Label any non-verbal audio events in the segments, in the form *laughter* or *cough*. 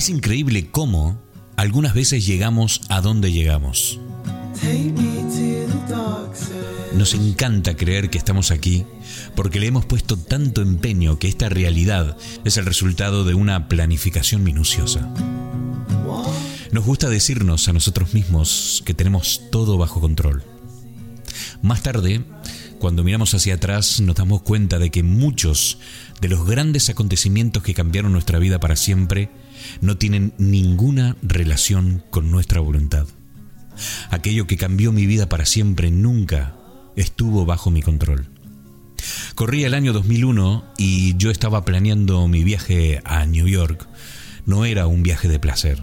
Es increíble cómo algunas veces llegamos a donde llegamos. Nos encanta creer que estamos aquí porque le hemos puesto tanto empeño que esta realidad es el resultado de una planificación minuciosa. Nos gusta decirnos a nosotros mismos que tenemos todo bajo control. Más tarde, cuando miramos hacia atrás, nos damos cuenta de que muchos de los grandes acontecimientos que cambiaron nuestra vida para siempre no tienen ninguna relación con nuestra voluntad. Aquello que cambió mi vida para siempre nunca estuvo bajo mi control. Corría el año 2001 y yo estaba planeando mi viaje a New York. No era un viaje de placer.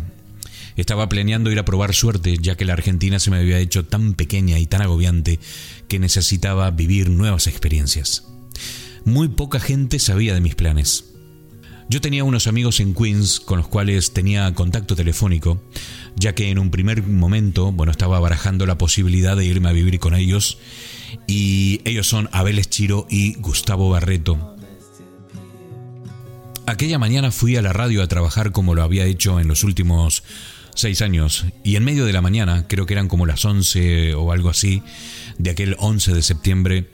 Estaba planeando ir a probar suerte, ya que la Argentina se me había hecho tan pequeña y tan agobiante que necesitaba vivir nuevas experiencias. Muy poca gente sabía de mis planes. Yo tenía unos amigos en Queens con los cuales tenía contacto telefónico, ya que en un primer momento, bueno, estaba barajando la posibilidad de irme a vivir con ellos, y ellos son Abel Eschiro y Gustavo Barreto. Aquella mañana fui a la radio a trabajar como lo había hecho en los últimos seis años, y en medio de la mañana, creo que eran como las once o algo así, de aquel 11 de septiembre,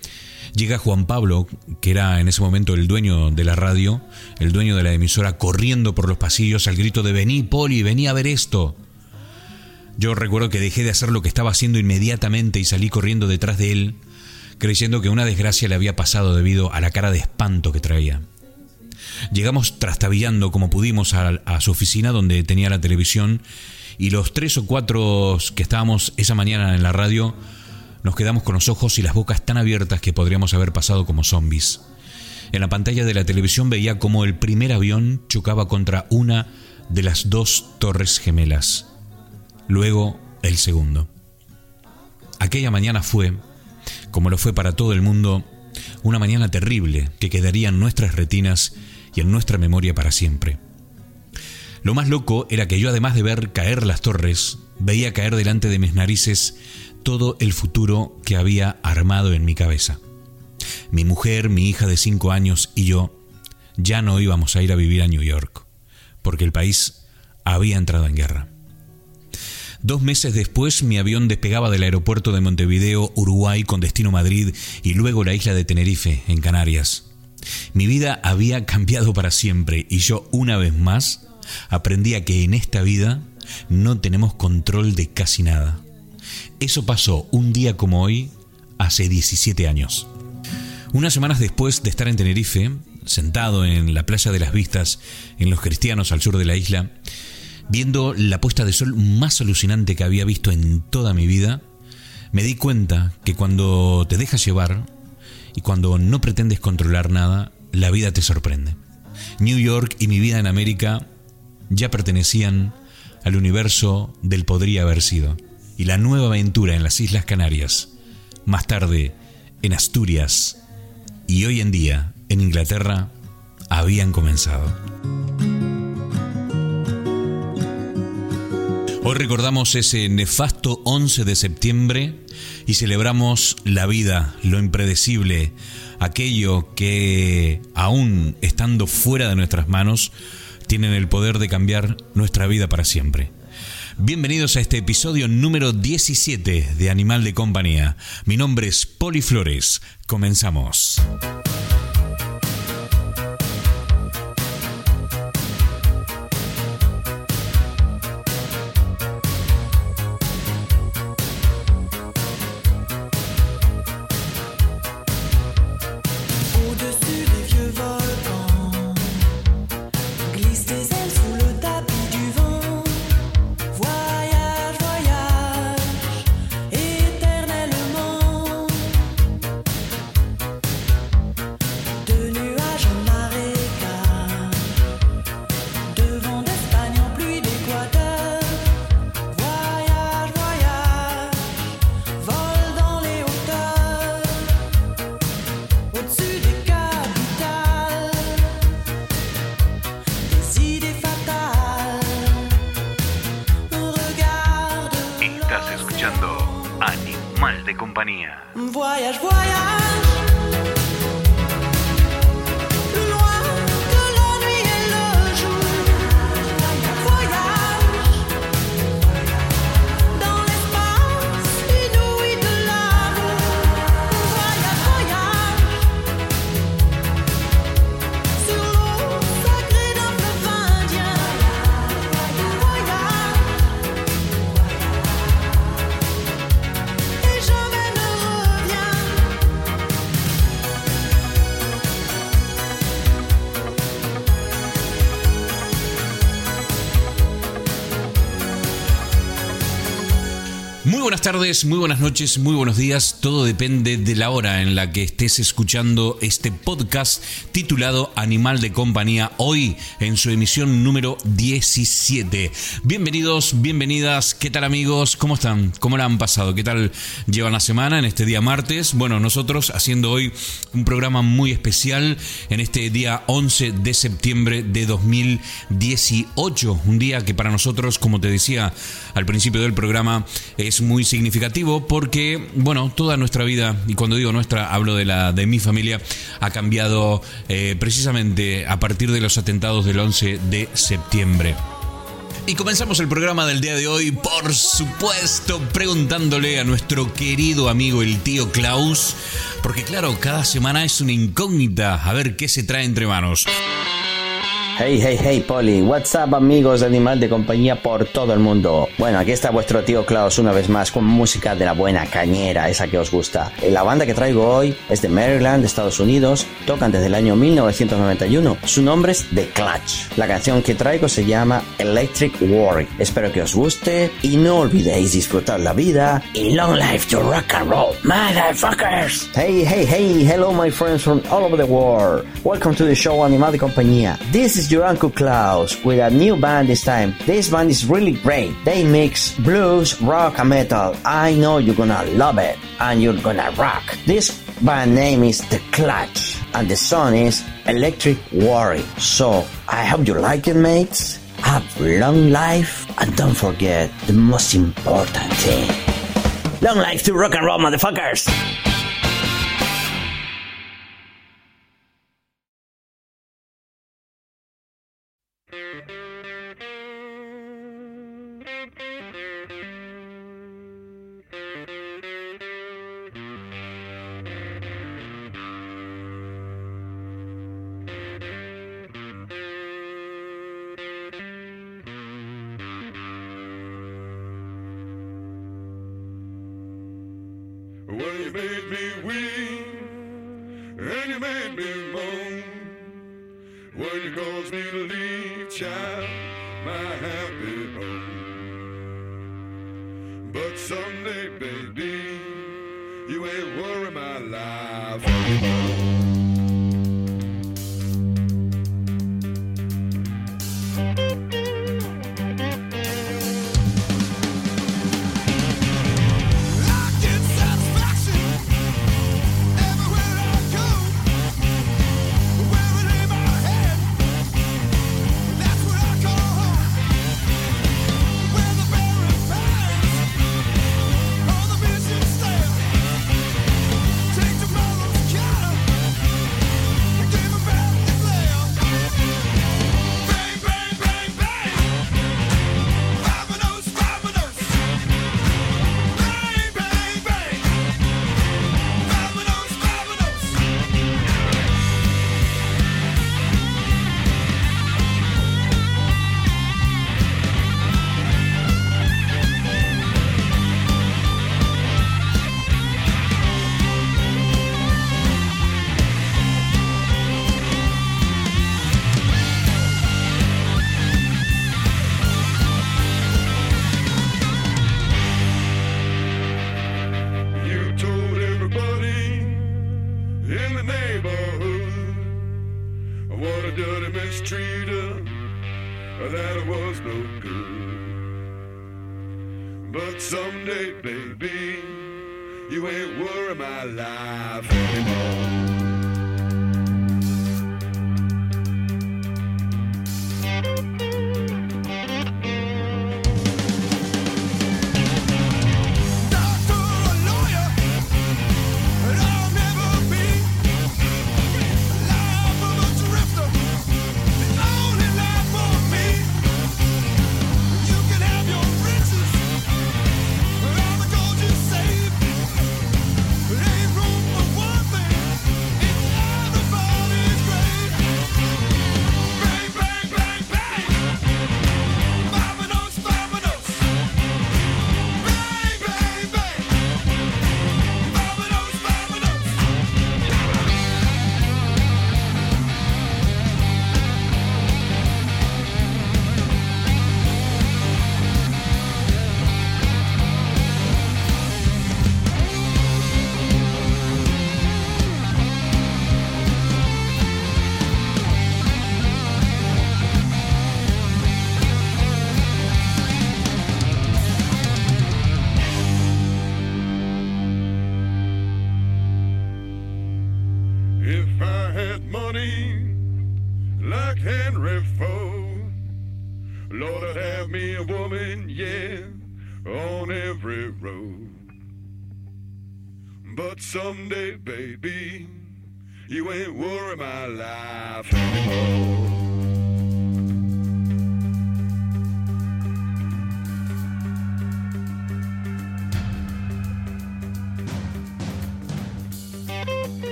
llega Juan Pablo, que era en ese momento el dueño de la radio, el dueño de la emisora, corriendo por los pasillos al grito de vení, Poli, vení a ver esto. Yo recuerdo que dejé de hacer lo que estaba haciendo inmediatamente y salí corriendo detrás de él, creyendo que una desgracia le había pasado debido a la cara de espanto que traía. Llegamos trastabillando como pudimos a, su oficina donde tenía la televisión y los tres o cuatro que estábamos esa mañana en la radio nos quedamos con los ojos y las bocas tan abiertas que podríamos haber pasado como zombies. En la pantalla de la televisión veía como el primer avión chocaba contra una de las dos torres gemelas. Luego el segundo. Aquella mañana fue, como lo fue para todo el mundo, una mañana terrible que quedaría en nuestras retinas y en nuestra memoria para siempre. Lo más loco era que yo además de ver caer las torres, veía caer delante de mis narices todo el futuro que había armado en mi cabeza. Mi mujer, mi hija de cinco años y yo ya no íbamos a ir a vivir a New York, porque el país había entrado en guerra. Dos meses después mi avión despegaba del aeropuerto de Montevideo, Uruguay, con destino Madrid y luego la isla de Tenerife, en Canarias. Mi vida había cambiado para siempre y yo una vez más aprendí que en esta vida no tenemos control de casi nada. Eso pasó un día como hoy, hace 17 años. Unas semanas después de estar en Tenerife, sentado en la playa de las vistas, en Los Cristianos al sur de la isla, viendo la puesta de sol más alucinante que había visto en toda mi vida, me di cuenta que cuando te dejas llevar, y cuando no pretendes controlar nada, la vida te sorprende. New York y mi vida en América ya pertenecían al universo del podría haber sido. Y la nueva aventura en las Islas Canarias, más tarde en Asturias y hoy en día en Inglaterra, habían comenzado. Hoy recordamos ese nefasto 11 de septiembre y celebramos la vida, lo impredecible, aquello que, aún estando fuera de nuestras manos, tienen el poder de cambiar nuestra vida para siempre. Bienvenidos a este episodio número 17 de Animal de Compañía. Mi nombre es Poli Flores. Comenzamos. Muy buenas noches, muy buenos días. Todo depende de la hora en la que estés escuchando este podcast titulado Animal de Compañía, hoy en su emisión número 17. Bienvenidos, bienvenidas. ¿Qué tal amigos? ¿Cómo están? ¿Cómo la han pasado? ¿Qué tal llevan la semana en este día martes? Bueno, nosotros haciendo hoy un programa muy especial en este día 11 de septiembre de 2018. Un día que para nosotros, como te decía al principio del programa, es muy significativo porque, bueno, toda nuestra vida, y cuando digo nuestra, hablo de la de mi familia, ha cambiado eh, precisamente a partir de los atentados del 11 de septiembre. Y comenzamos el programa del día de hoy, por supuesto, preguntándole a nuestro querido amigo el tío Klaus, porque claro, cada semana es una incógnita, a ver qué se trae entre manos. Hey, hey, hey, Polly. What's up, amigos de Animal de Compañía por todo el mundo. Bueno, aquí está vuestro tío Klaus una vez más con música de la buena cañera, esa que os gusta. La banda que traigo hoy es de Maryland, Estados Unidos. Tocan desde el año 1991. Su nombre es The Clutch. La canción que traigo se llama Electric War. Espero que os guste y no olvidéis disfrutar la vida y long life to rock and roll, motherfuckers. Hey, hey, hey, hello, my friends from all over the world. Welcome to the show Animal de Compañía. This is is your Uncle Klaus with a new band this time. This band is really great. They mix blues, rock, and metal. I know you're gonna love it and you're gonna rock. This band name is The Clutch and the song is Electric Worry. So I hope you like it, mates. Have long life and don't forget the most important thing. Long life to rock and roll, motherfuckers!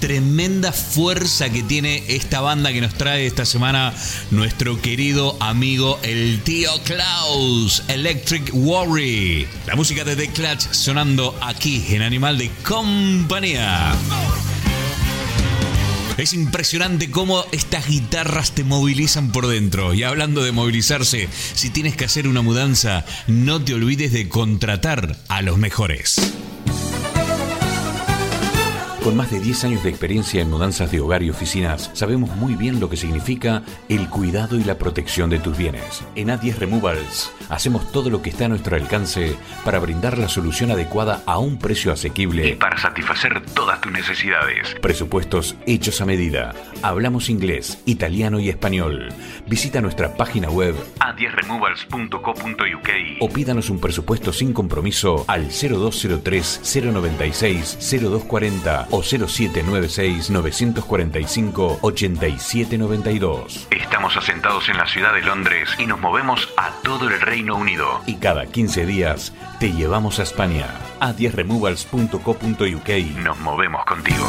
Tremenda fuerza que tiene esta banda que nos trae esta semana nuestro querido amigo el tío Klaus, Electric Worry. La música de The Clutch sonando aquí en Animal de Compañía. Es impresionante cómo estas guitarras te movilizan por dentro. Y hablando de movilizarse, si tienes que hacer una mudanza, no te olvides de contratar a los mejores. Con más de 10 años de experiencia en mudanzas de hogar y oficinas, sabemos muy bien lo que significa el cuidado y la protección de tus bienes. En A10 Removals hacemos todo lo que está a nuestro alcance para brindar la solución adecuada a un precio asequible y para satisfacer todas tus necesidades. Presupuestos hechos a medida. Hablamos inglés, italiano y español. Visita nuestra página web a10removals.co.uk o pídanos un presupuesto sin compromiso al 0203 096 0240 o 0796 945 8792. Estamos asentados en la ciudad de Londres y nos movemos a todo el Reino Unido. Y cada 15 días te llevamos a España. A 10removals.co.uk. Nos movemos contigo.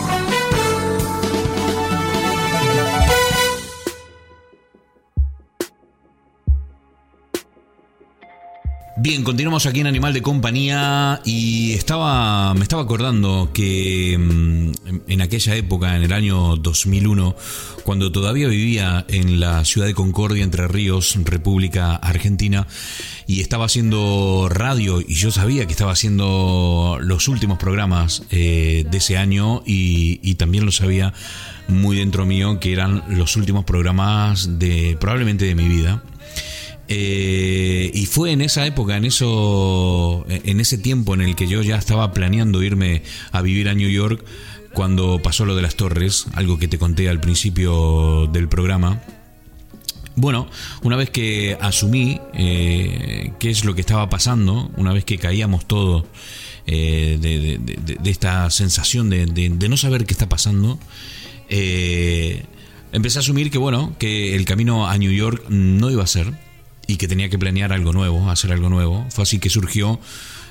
Bien, continuamos aquí en Animal de Compañía y estaba, me estaba acordando que mm, en aquella época, en el año 2001, cuando todavía vivía en la ciudad de Concordia, Entre Ríos, República Argentina, y estaba haciendo radio y yo sabía que estaba haciendo los últimos programas eh, de ese año y, y también lo sabía muy dentro mío que eran los últimos programas de probablemente de mi vida eh, y fue en esa época, en eso, en ese tiempo en el que yo ya estaba planeando irme a vivir a New York, cuando pasó lo de las torres, algo que te conté al principio del programa. Bueno, una vez que asumí eh, qué es lo que estaba pasando, una vez que caíamos todos eh, de, esta sensación de, no saber qué está pasando, empecé a asumir que bueno, que el camino a New York no iba a ser y que tenía que planear algo nuevo, hacer algo nuevo. Fue así que surgió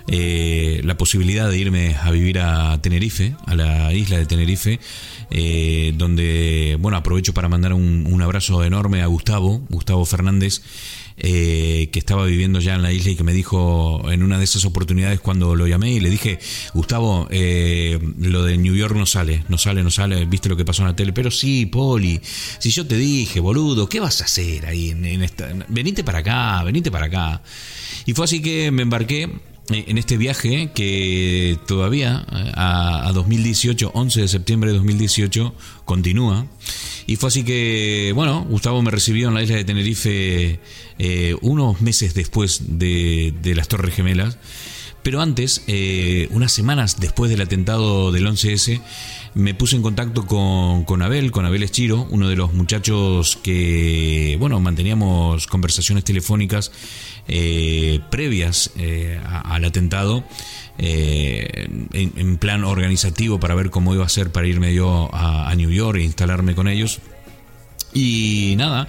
eh, la posibilidad de irme a vivir a Tenerife, a la isla de Tenerife, eh, donde, bueno, aprovecho para mandar un, abrazo enorme a Gustavo, Gustavo Fernández, eh, que estaba viviendo ya en la isla y que me dijo en una de esas oportunidades cuando lo llamé y le dije, Gustavo, lo de New York no sale, no sale, no sale, viste lo que pasó en la tele, pero sí, Poli, si yo te dije, boludo, ¿qué vas a hacer ahí? Venite para acá, venite para acá. Y fue así que me embarqué eh, en este viaje que todavía eh, a, 2018, 11 de septiembre de 2018, continúa. Y fue así que, bueno, Gustavo me recibió en la isla de Tenerife eh, unos meses después de, las Torres Gemelas. Pero antes, unas semanas después del atentado del 11S, me puse en contacto con, con, Abel, con Abel Eschiro, uno de los muchachos que, bueno, manteníamos conversaciones telefónicas eh, previas eh, al atentado. Eh, en, plan organizativo para ver cómo iba a ser para irme yo a, New York e instalarme con ellos. Y nada,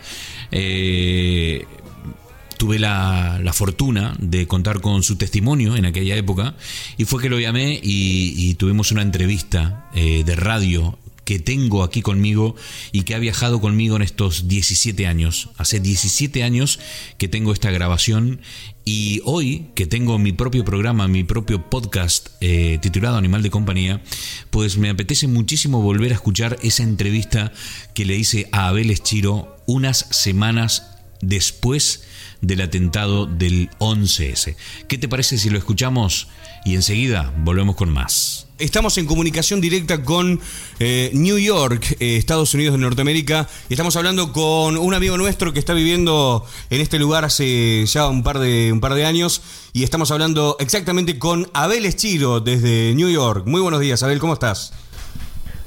tuve la, fortuna de contar con su testimonio en aquella época y fue que lo llamé y, tuvimos una entrevista de radio que tengo aquí conmigo y que ha viajado conmigo en estos 17 años. Hace 17 años que tengo esta grabación y hoy que tengo mi propio programa, mi propio podcast eh, titulado Animal de Compañía, pues me apetece muchísimo volver a escuchar esa entrevista que le hice a Abel Eschiro unas semanas después del atentado del 11S. ¿Qué te parece si lo escuchamos y enseguida volvemos con más? Estamos en comunicación directa con eh, New York, eh, Estados Unidos de Norteamérica, y estamos hablando con un amigo nuestro que está viviendo en este lugar hace ya un par de, un par de años, y estamos hablando exactamente con Abel Eschiro desde New York. Muy buenos días, Abel, ¿cómo estás?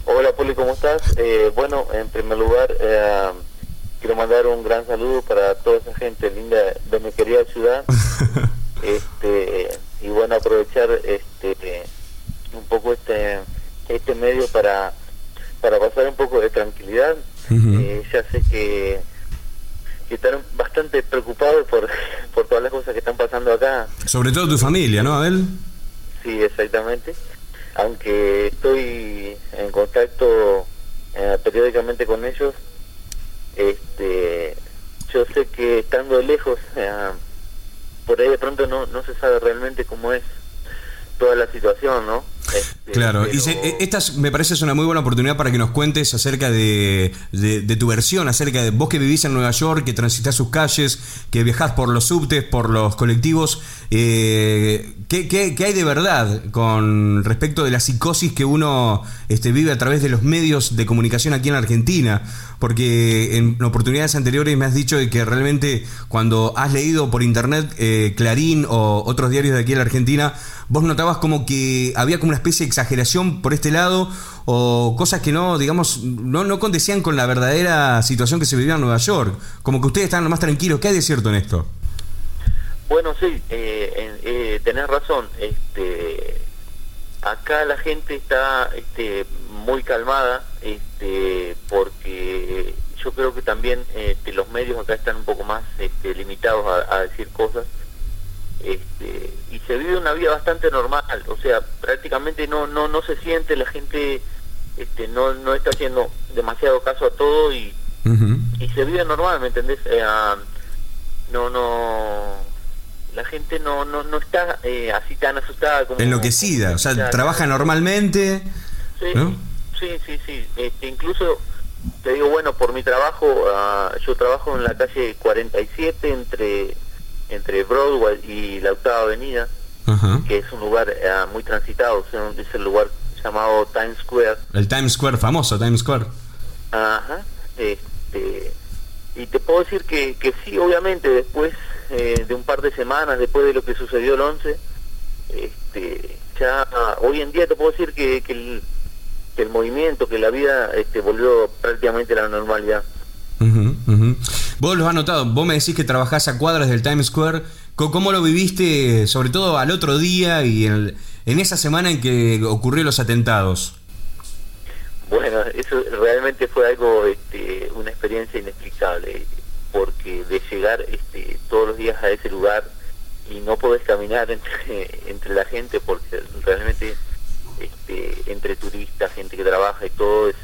Hola, Poli, ¿cómo estás? Eh, bueno, en primer lugar, eh, quiero mandar un gran saludo para toda esa gente linda de mi querida ciudad. *laughs* este Y bueno, aprovechar este un poco este este medio para para pasar un poco de tranquilidad. Eh, ya sé que, que están bastante preocupados por, *laughs* por todas las cosas que están pasando acá. Sobre todo tu familia, ¿no, Abel? Sí, exactamente. Aunque estoy en contacto eh, periódicamente con ellos, este, yo sé que estando lejos, eh, por ahí de pronto no, no se sabe realmente cómo es toda la situación, ¿no? Este, Claro, y se- eh, esta es- me parece es una muy buena oportunidad para que nos cuentes acerca de, de- de tu versión, acerca de vos que vivís en Nueva York, que transitas sus calles, que viajás por los subtes, por los colectivos. eh, ¿qué, qué- qué hay de verdad con respecto de la psicosis que uno este, vive a través de los medios de comunicación aquí en la Argentina? Porque en oportunidades anteriores me has dicho de que realmente cuando has leído por internet eh, Clarín o otros diarios de aquí en la Argentina, vos notabas como que había como una especie de exageración por este lado o cosas que no, digamos, no, no condecían con la verdadera situación que se vivía en Nueva York. Como que ustedes estaban más tranquilos. ¿Qué hay de cierto en esto? Bueno, sí, eh, eh, tenés razón. Este, acá la gente está este, muy calmada, este, porque yo creo que también este, los medios acá están un poco más este, limitados a decir cosas. Este, y se vive una vida bastante normal, o sea, prácticamente no no no se siente la gente este no no está haciendo demasiado caso a todo y y se vive normal, ¿me entendés? Eh, no, no, la gente no, no, no está eh, así tan asustada como... Enloquecida, o sea, trabaja normalmente. Sí, ¿no? sí, sí, sí. Este, incluso, te digo, bueno, por mi trabajo, ah, yo trabajo en la calle 47 entre, entre Broadway y la Octava Avenida, que es un lugar ah, muy transitado, es el lugar llamado Times Square. El Times Square, famoso Times Square. Ajá, este, y te puedo decir que, que sí, obviamente, después eh, de un par de semanas, después de lo que sucedió el 11, este, ya hoy en día te puedo decir que, que, el, que el movimiento, que la vida este, volvió prácticamente a la normalidad. Vos lo has notado, vos me decís que trabajás a cuadras del Times Square. ¿Cómo lo viviste, sobre todo al otro día y en, en esa semana en que ocurrieron los atentados? Bueno, eso realmente fue algo, este, una experiencia inexplicable, porque de llegar este, todos los días a ese lugar y no podés caminar entre, *laughs* entre la gente, porque realmente este, entre turistas, gente que trabaja y todo, es,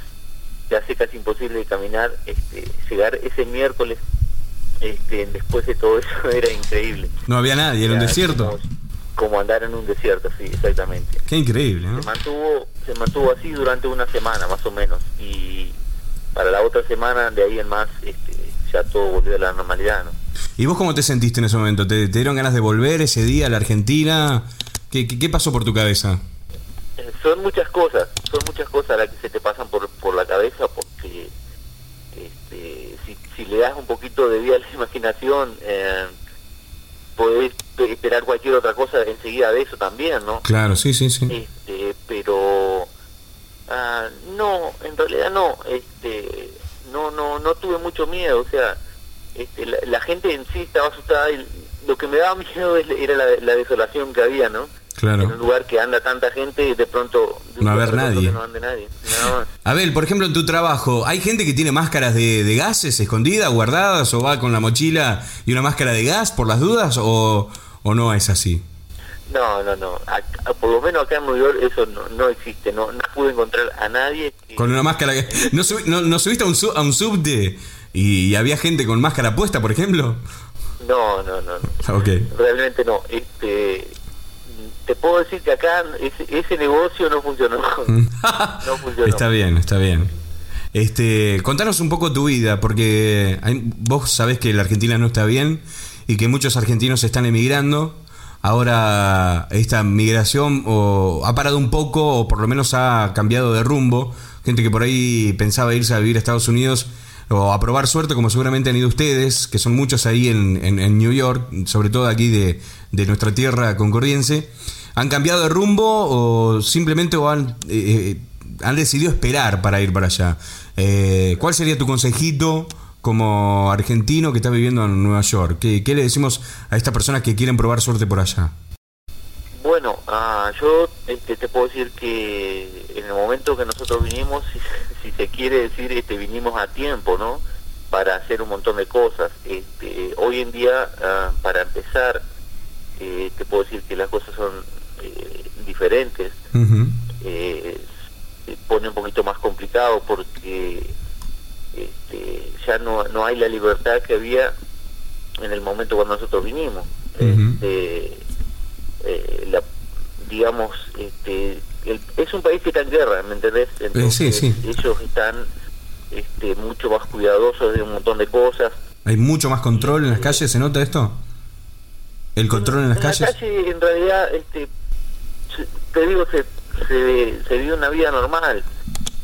se hace casi imposible de caminar. Este, llegar ese miércoles, este, después de todo eso, *laughs* era increíble. No había nadie, era un desierto. Como, como andar en un desierto, sí, exactamente Qué increíble, ¿no? se mantuvo se mantuvo así durante una semana más o menos y para la otra semana de ahí en más este, ya todo volvió a la normalidad ¿no? ¿Y vos cómo te sentiste en ese momento? ¿Te, te dieron ganas de volver ese día a la Argentina? ¿Qué, qué, qué pasó por tu cabeza? Son muchas cosas son muchas cosas las que se te pasan por, por la cabeza porque este, si, si le das un poquito de vida a la *laughs* imaginación eh, podés pe- esperar cualquier otra cosa enseguida de eso también ¿no? Claro, sí, sí, sí. este pero ah, no en realidad no este no no no tuve mucho miedo o sea este, la, la gente en sí estaba asustada y lo que me daba *laughs* miedo era la, la desolación que había no en un Claro. lugar que anda tanta gente y de pronto de No haber nadie. no ande nadie más. Abel, por ejemplo, en tu trabajo, ¿hay gente que tiene máscaras de, de gases escondidas, guardadas, o va con la mochila y una máscara de gas por las dudas, o, o no es así? no no no Acá- por lo menos acá en New York eso no, no existe no no pude encontrar a nadie que- Con una máscara que... ¿No, subi- no, no subiste a un, su- a un subte y, y había gente con máscara puesta, por ejemplo? no no no no realmente no este te puedo decir que acá ese, ese negocio no funcionó *laughs* no funcionó está bien, está bien. Este, contanos un poco tu vida, porque hay- vos sabés que la Argentina no está bien y que muchos argentinos están emigrando. Ahora esta migración o ha parado un poco o por lo menos ha cambiado de rumbo. Gente que por ahí pensaba irse a vivir a Estados Unidos o a probar suerte, como seguramente han ido ustedes, que son muchos ahí en, en- en New York, sobre todo aquí de, de nuestra tierra concordiense. ¿Han cambiado de rumbo o simplemente han, eh, han decidido esperar para ir para allá? Eh, ¿Cuál sería tu consejito como argentino que está viviendo en Nueva York? ¿Qué, qué le decimos a estas personas que quieren probar suerte por allá? Bueno, ah, yo este, te puedo decir que en el momento que nosotros vinimos, si, *laughs* si se quiere decir, este, vinimos a tiempo, ¿no? Para hacer un montón de cosas. Este, hoy en día, ah, para empezar, eh, te puedo decir que las cosas son eh, diferentes. Eh, se pone un poquito más complicado porque este, ya no, no hay la libertad que había en el momento cuando nosotros vinimos. Este, digamos, este, el- es un país que está en guerra, ¿me entendés? Entonces, sí. ellos están este, mucho más cuidadosos de un montón de cosas. ¿Hay mucho más control en las calles? ¿Se nota esto? ¿El control en las calles? la calle, en realidad, este, te digo, se, se, se vive una vida normal,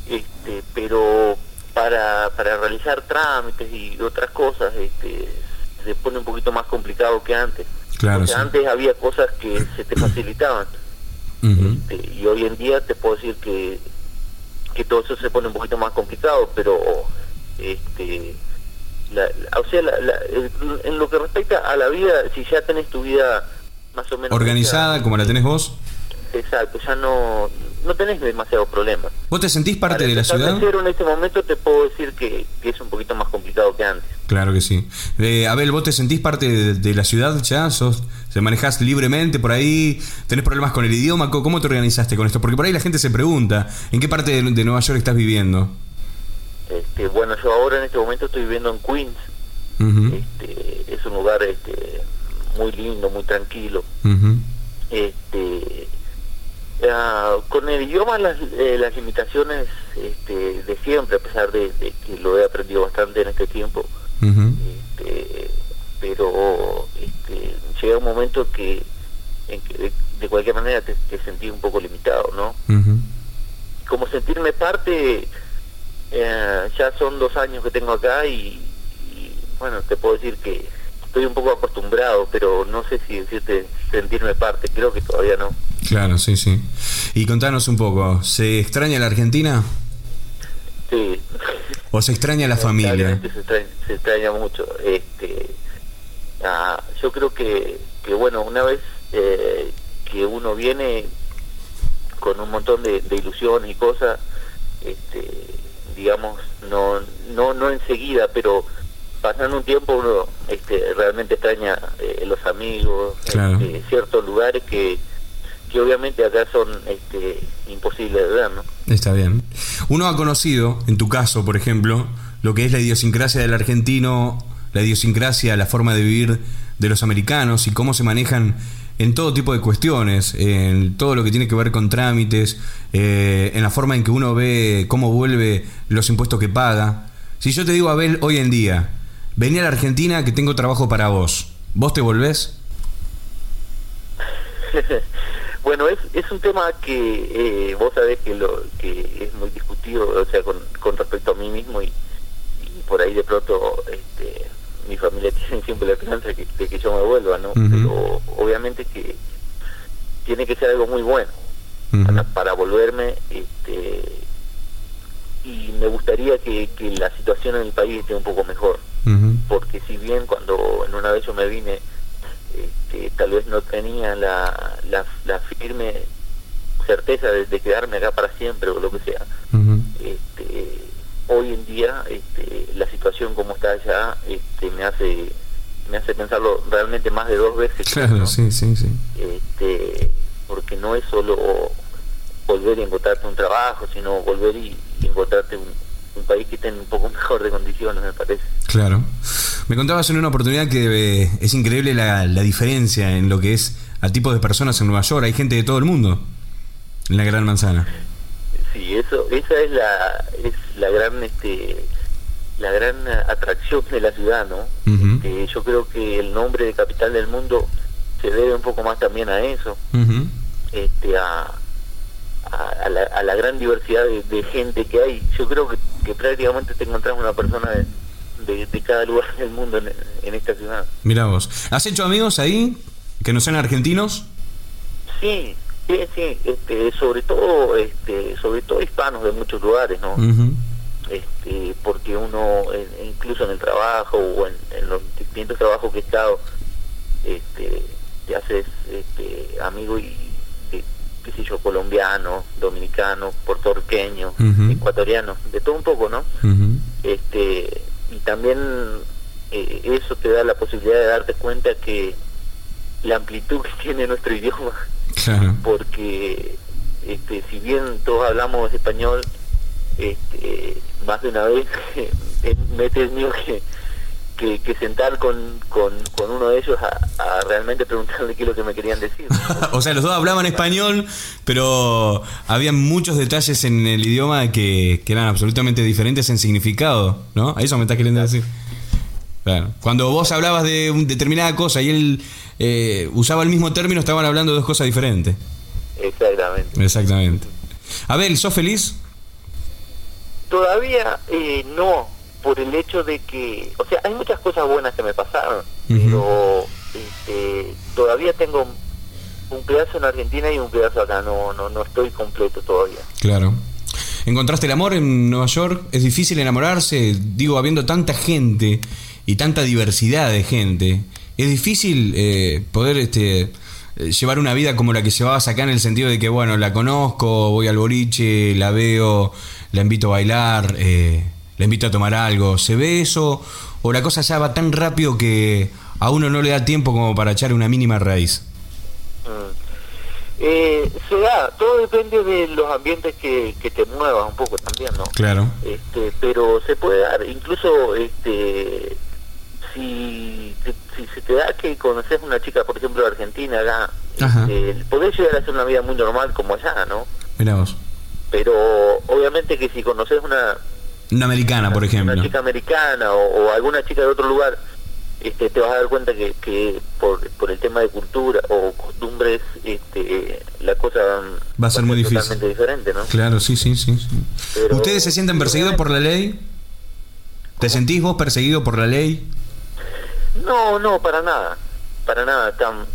este, pero para, para realizar trámites y otras cosas, este, se pone un poquito más complicado que antes. Claro, O sea, sí. antes había cosas que se te *clears throat* facilitaban Este, y hoy en día te puedo decir que, que todo eso se pone un poquito más complicado, pero este la, la- o sea, la- en lo que respecta a la vida, si ya tenés tu vida más o menos Organizada como la tenés vos. Exacto, ya no no tenés demasiados problemas. ¿Vos te sentís parte Para de la ciudad? cero en este momento te puedo decir que, que es un poquito más complicado que antes. Claro que sí. Eh, Abel, ¿vos te sentís parte de, de la ciudad ya? ¿Sos, ¿Se manejás libremente por ahí? ¿Tenés problemas con el idioma? ¿Cómo te organizaste con esto? Porque por ahí la gente se pregunta, ¿en qué parte de, de Nueva York estás viviendo? Este, bueno, yo ahora en este momento estoy viviendo en Queens. Este, es un lugar este, muy lindo, muy tranquilo. este ah, con el idioma las, eh, las limitaciones este, de siempre a pesar de, de que lo he aprendido bastante en este tiempo. Este, pero este, llega un momento que, en que de, cualquier manera te, te sentí un poco limitado no Ujú. como sentirme parte eh, ya son dos años que tengo acá y, y, bueno te puedo decir que estoy un poco acostumbrado pero no sé si decirte sentirme parte creo que todavía no Claro, sí, sí. Y contanos un poco, ¿se extraña la Argentina Sí. o se extraña la familia? Se extraña, se extraña mucho. Este, ah, yo creo que, que, bueno, una vez eh, que uno viene con un montón de, de ilusiones y cosas, este, digamos, no, no, no enseguida, pero pasando un tiempo uno este, realmente extraña eh, los amigos, Claro. este, ciertos lugares que, que obviamente acá son este, imposibles de ver, ¿no? Está bien. Uno ha conocido, en tu caso, por ejemplo, lo que es la idiosincrasia del argentino, la idiosincrasia, la forma de vivir de los americanos y cómo se manejan en todo tipo de cuestiones, en todo lo que tiene que ver con trámites, eh, en la forma en que uno ve cómo vuelve los impuestos que paga. Si yo te digo, Abel, hoy en día, vení a la Argentina que tengo trabajo para vos, ¿vos te volvés? *laughs* bueno, es, es un tema que eh, vos sabés que lo que es muy discutido, o sea, con, con respecto a mí mismo y, y por ahí de pronto este, mi familia *laughs* tiene siempre la esperanza de que, de que yo me vuelva, ¿no? Pero obviamente que tiene que ser algo muy bueno para, para volverme este y me gustaría que, que la situación en el país esté un poco mejor Porque si bien cuando en una vez yo me vine este, tal vez no tenía la, la, la firme certeza de, de quedarme acá para siempre o lo que sea este, hoy en día este, la situación como está allá este, me hace me hace pensarlo realmente más de dos veces Claro, ¿no? sí, sí, sí. este, porque no es solo volver y encontrarte un trabajo, sino volver y, y encontrarte un, un país que esté en un poco mejor de condiciones, me parece. Claro. Me contabas en una oportunidad que eh, es increíble la, la diferencia en lo que es al tipo de personas en Nueva York. Hay gente de todo el mundo en la Gran Manzana. Sí, eso, esa es la, es la gran este la gran atracción de la ciudad, ¿no? Este, yo creo que el nombre de capital del mundo se debe un poco más también a eso, Ujú. este, a, a, a la, a la gran diversidad de, de gente que hay. Yo creo que, que prácticamente te encontrás una persona de, de, de cada lugar *laughs* del mundo en, en esta ciudad. Mirá vos. ¿Has hecho amigos ahí que no sean argentinos? Sí, sí, sí, este, sobre todo, este, sobre todo hispanos de muchos lugares, ¿no? Ujú. este, porque uno, en- incluso en el trabajo o en, en los distintos trabajos que he estado, este, te haces este, amigo y, qué sé yo, colombiano, dominicano, puertorriqueño, ecuatoriano, de todo un poco, ¿no? Este y también eh, eso te da la posibilidad de darte cuenta que la amplitud que *laughs* tiene nuestro idioma Claro. porque este si bien todos hablamos español este más de una vez me he tenido que, que, que sentar con, con, con uno de ellos a, a realmente preguntarle qué es lo que me querían decir *laughs* o sea, los dos hablaban español, pero había muchos detalles en el idioma que, que eran absolutamente diferentes en significado, ¿no? A eso me estás queriendo decir. Claro. Cuando vos hablabas de un- determinada cosa y él eh, usaba el mismo término, estaban hablando de dos cosas diferentes. exactamente Exactamente. Abel, ¿sos feliz? Todavía eh, no, por el hecho de que, o sea, hay muchas cosas buenas que me pasaron, pero este, todavía tengo un pedazo en Argentina y un pedazo acá, no, no, no estoy completo todavía. Claro. ¿Encontraste el amor en Nueva York? ¿Es difícil enamorarse? Digo, habiendo tanta gente y tanta diversidad de gente, ¿es difícil eh, poder este, eh, llevar una vida como la que llevabas acá en el sentido de que, bueno, la conozco, voy al boliche, la veo, la invito a bailar, eh, la invito a tomar algo? ¿Se ve eso? ¿O la cosa ya va tan rápido que a uno no le da tiempo como para echar una mínima raíz? Mm. Eh, se da, todo depende de los ambientes que, que te muevas un poco también, ¿no? Claro. este pero se puede dar incluso este si te- si se te da que conoces una chica por ejemplo de Argentina acá este, podés llegar a hacer una vida muy normal como allá no Mirá vos. pero obviamente que si conoces una Una americana, por ejemplo. una chica americana o, o alguna chica de otro lugar este te vas a dar cuenta que, que por, por el tema de cultura o costumbres este la cosa Va a ser muy difícil. totalmente diferente no Claro, sí, sí, sí. Pero- ¿Ustedes se sienten perseguidos por la ley? ¿Te sentís vos perseguido por la ley? No, no, para nada, para nada. Tan,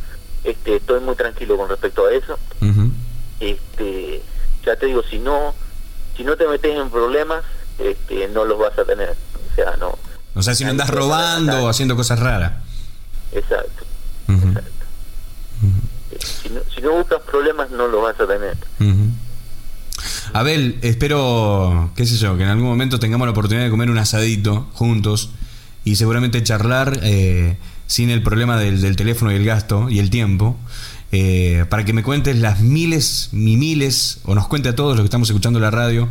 este, estoy muy tranquilo con respecto a eso. Ujú. Este, ya te digo, si no, si no te metes en problemas, este, no los vas a tener. O sea, no. O sea, si no andás robando o haciendo cosas raras. Exacto, exacto. Eh, Si no, si no buscas problemas, no los vas a tener. Abel, espero, qué sé yo, que en algún momento tengamos la oportunidad de comer un asadito juntos y seguramente charlar eh, sin el problema del, del teléfono y el gasto y el tiempo, eh, para que me cuentes las miles y miles, o nos cuente a todos los que estamos escuchando la radio,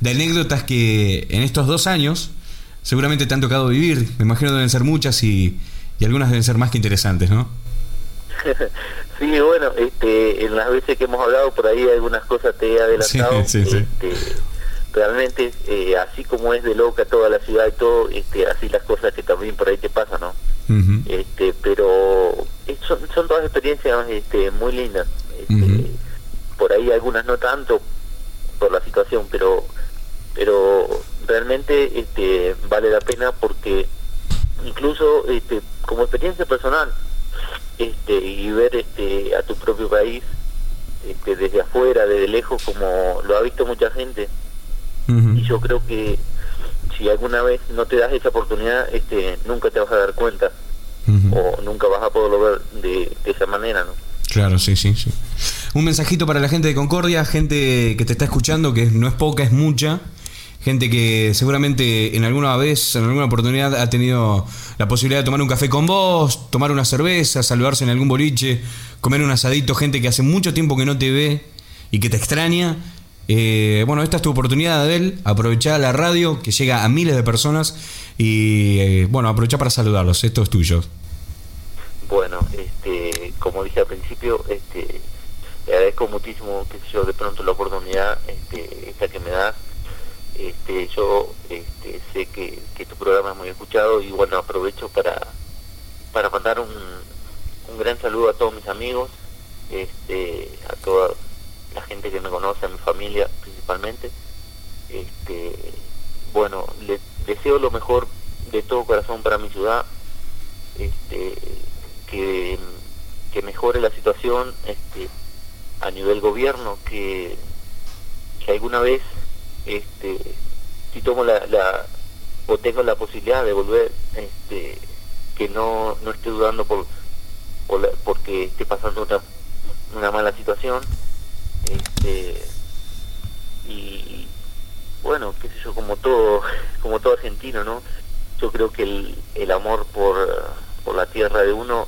de anécdotas que en estos dos años seguramente te han tocado vivir. Me imagino deben ser muchas y, y algunas deben ser más que interesantes, ¿no? *laughs* sí, bueno, este, en las veces que hemos hablado por ahí algunas cosas te he adelantado. Sí, sí, sí. Este, realmente, eh, así como es de loca toda la ciudad y todo, este, así las cosas que también por ahí te pasan, ¿no? Este pero eh, son, son todas experiencias este, muy lindas este, por ahí algunas no tanto por la situación pero pero realmente este vale la pena porque incluso este como experiencia personal este y ver este a tu propio país este desde afuera desde lejos como lo ha visto mucha gente y yo creo que si alguna vez no te das esa oportunidad este nunca te vas a dar cuenta o nunca vas a poderlo ver de, de esa manera, ¿no? Claro, sí, sí, sí. Un mensajito para la gente de Concordia, gente que te está escuchando, que no es poca, es mucha. Gente que seguramente en alguna vez, en alguna oportunidad ha tenido la posibilidad de tomar un café con vos, tomar una cerveza, saludarse en algún boliche, comer un asadito, gente que hace mucho tiempo que no te ve y que te extraña. Eh, bueno, esta es tu oportunidad, Adel. Aprovechá la radio que llega a miles de personas y eh, bueno, aprovechá para saludarlos. Esto es tuyo. Bueno, este, como dije al principio, este, le agradezco muchísimo, qué sé yo, de pronto la oportunidad este, esta que me das Este, yo este, sé que, tu programa es muy escuchado y bueno, aprovecho para, para mandar un, un gran saludo a todos mis amigos, este, a toda la gente que me conoce, a mi familia principalmente. Este, bueno, les deseo lo mejor de todo corazón para mi ciudad, este, que, que mejore la situación este, a nivel gobierno, que, que alguna vez, este, si tomo la, la o tengo la posibilidad de volver, este, que no, no esté dudando por, por la- porque esté pasando una, una mala situación, este, y bueno, qué sé yo, como todo, *laughs* como todo argentino, ¿no? Yo creo que el, el amor por, por la tierra de uno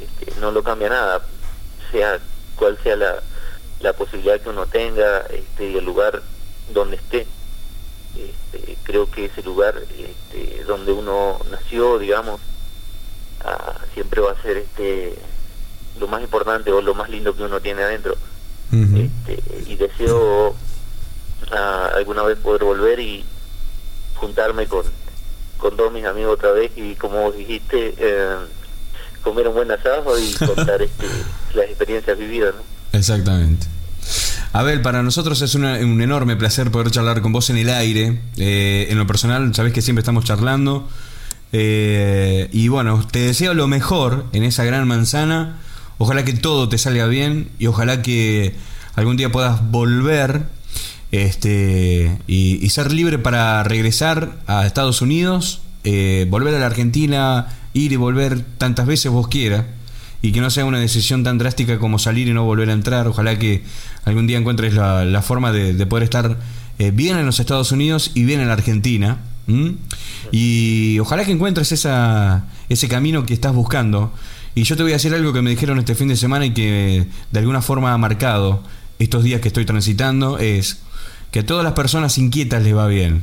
este, no lo cambia nada, sea cual sea la, la posibilidad que uno tenga este, y el lugar donde esté. Este, creo que ese lugar este, donde uno nació, digamos, ah, siempre va a ser este lo más importante o lo más lindo que uno tiene adentro. Este, y deseo ah, alguna vez poder volver y juntarme con, con todos mis amigos otra vez y como dijiste, eh, comer un buen asado y *laughs* contar este, las experiencias vividas. ¿no? Exactamente. Abel, para nosotros es una- un enorme placer poder charlar con vos en el aire. Eh, en lo personal, sabés que siempre estamos charlando. Eh, y bueno, te deseo lo mejor en esa gran manzana. Ojalá que todo te salga bien y ojalá que algún día puedas volver este, y, ser libre para regresar a Estados Unidos, eh, volver a la Argentina, ir y volver tantas veces vos quieras y que no sea una decisión tan drástica como salir y no volver a entrar. Ojalá que algún día encuentres la, forma de, de poder estar eh, bien en los Estados Unidos y bien en la Argentina. Y ojalá que encuentres esa, ese camino que estás buscando. Y yo te voy a decir algo que me dijeron este fin de semana y que de alguna forma ha marcado estos días que estoy transitando, es que a todas las personas inquietas les va bien.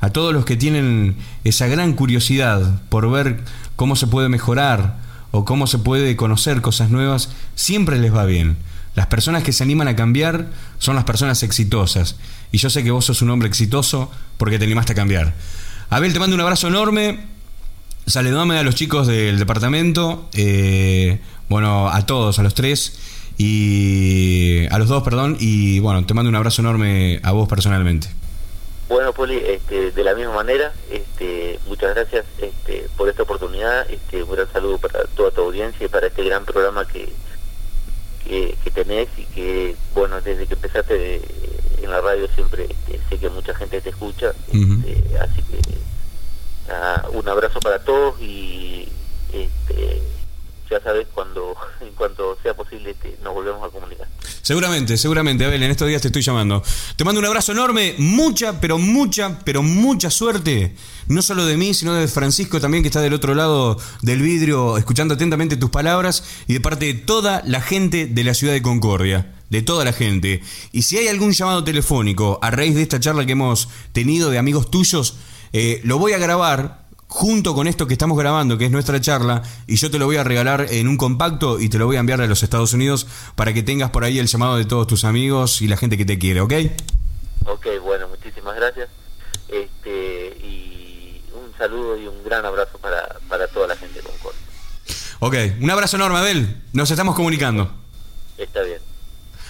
A todos los que tienen esa gran curiosidad por ver cómo se puede mejorar o cómo se puede conocer cosas nuevas, siempre les va bien. Las personas que se animan a cambiar son las personas exitosas. Y yo sé que vos sos un hombre exitoso porque te animaste a cambiar. Abel, te mando un abrazo enorme. Saludame a los chicos del departamento. eh, bueno, a todos, a los tres. Y a los dos, perdón. Y bueno, te mando un abrazo enorme a vos personalmente. Bueno, Poli, este, de la misma manera, este, muchas gracias este, por esta oportunidad. Este, un gran saludo para toda tu audiencia y para este gran programa que, que, que tenés y que, bueno, desde que empezaste de- en la radio siempre este, sé que mucha gente te escucha. Este, así que un abrazo para todos y este, ya sabes, cuando *laughs* en cuanto sea posible este, nos volvemos a comunicar. Seguramente, seguramente, Abel, en estos días te estoy llamando. Te mando un abrazo enorme, mucha, pero mucha, pero mucha suerte. No solo de mí, sino de Francisco también, que está del otro lado del vidrio, escuchando atentamente tus palabras, y de parte de toda la gente de la ciudad de Concordia. De toda la gente. Y si hay algún llamado telefónico a raíz de esta charla que hemos tenido de amigos tuyos, eh, lo voy a grabar junto con esto que estamos grabando, que es nuestra charla, y yo te lo voy a regalar en un compacto y te lo voy a enviar a los Estados Unidos para que tengas por ahí el llamado de todos tus amigos y la gente que te quiere, ¿ok? Ok, bueno, muchísimas gracias. Este, y un saludo y un gran abrazo para, para toda la gente de Concordia. Ok, un abrazo enorme, Abel. Nos estamos comunicando. Está bien.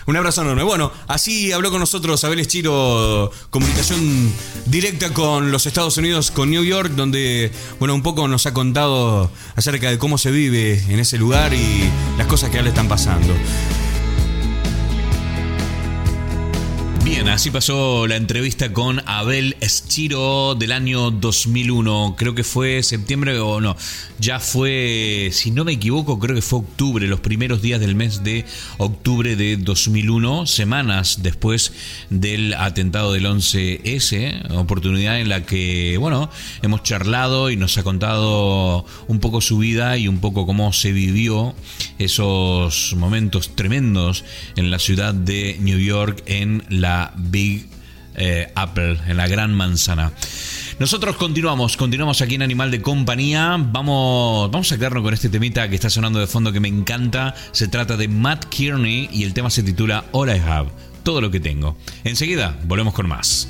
Un abrazo enorme. Bueno, así habló con nosotros Abel Eschiro, comunicación directa con los Estados Unidos, con New York, donde, bueno, un poco nos ha contado acerca de cómo se vive en ese lugar y las cosas que a él le están pasando. Bien, así pasó la entrevista con Abel Eschiro del año 2001. Creo que fue septiembre o no. Ya fue, si no me equivoco, creo que fue octubre, los primeros días del mes de octubre de 2001, semanas después del atentado del 11S, oportunidad en la que, bueno, hemos charlado y nos ha contado un poco su vida y un poco cómo se vivió esos momentos tremendos en la ciudad de New York en la Big eh, Apple, en la Gran Manzana. Nosotros continuamos, continuamos aquí en Animal de Compañía. Vamos, vamos a quedarnos con este temita que está sonando de fondo que me encanta. Se trata de Matt Kearney y el tema se titula All I Have, todo lo que tengo. Enseguida volvemos con más.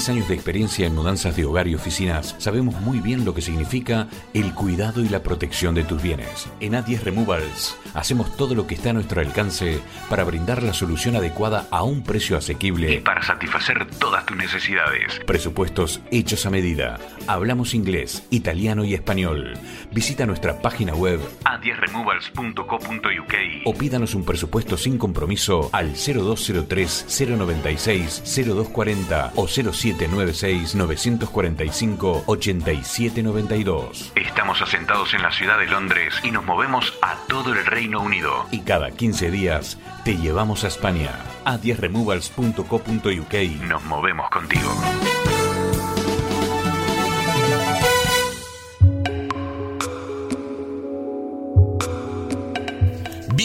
10 años de experiencia en mudanzas de hogar y oficinas, sabemos muy bien lo que significa el cuidado y la protección de tus bienes. En A10 Removals hacemos todo lo que está a nuestro alcance para brindar la solución adecuada a un precio asequible y para satisfacer todas tus necesidades. Presupuestos hechos a medida. Hablamos inglés, italiano y español. Visita nuestra página web a10removals.co.uk o pídanos un presupuesto sin compromiso al 0203 096 0240 o 0796 945 8792. Estamos asentados en la ciudad de Londres y nos movemos a todo el Reino Unido. Y cada 15 días te llevamos a España. A 10removals.co.uk nos movemos contigo.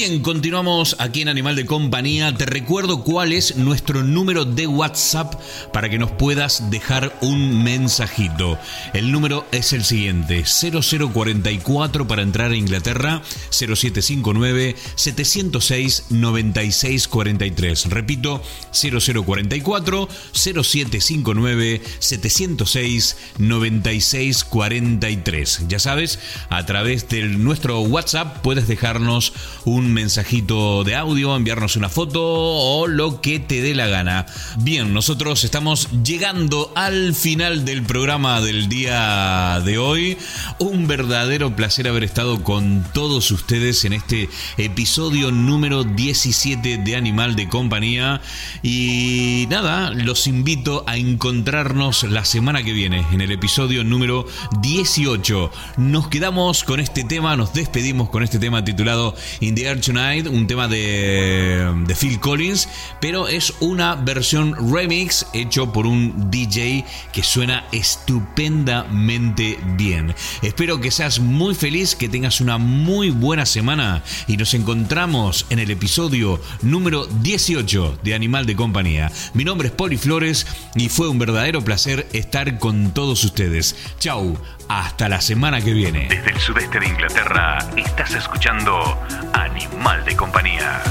Bien, continuamos aquí en Animal de Compañía. Te recuerdo cuál es nuestro número de WhatsApp para que nos puedas dejar un mensajito. El número es el siguiente: 0044 para entrar a Inglaterra, 0759 706 9643. Repito, 0044 0759 706 9643. Ya sabes, a través de nuestro WhatsApp puedes dejarnos un mensajito de audio, enviarnos una foto o lo que te dé la gana. Bien, nosotros estamos llegando al final del programa del día de hoy. Un verdadero placer haber estado con todos ustedes en este episodio número 17 de Animal de Compañía. Y nada, los invito a encontrarnos la semana que viene en el episodio número 18. Nos quedamos con este tema, nos despedimos con este tema titulado In the Un tema de, de, Phil Collins, pero es una versión remix hecho por un DJ que suena estupendamente bien. Espero que seas muy feliz, que tengas una muy buena semana y nos encontramos en el episodio número 18 de Animal de Compañía. Mi nombre es Poli Flores y fue un verdadero placer estar con todos ustedes. Chau, hasta la semana que viene. Desde el sudeste de Inglaterra estás escuchando Animal de Compañía.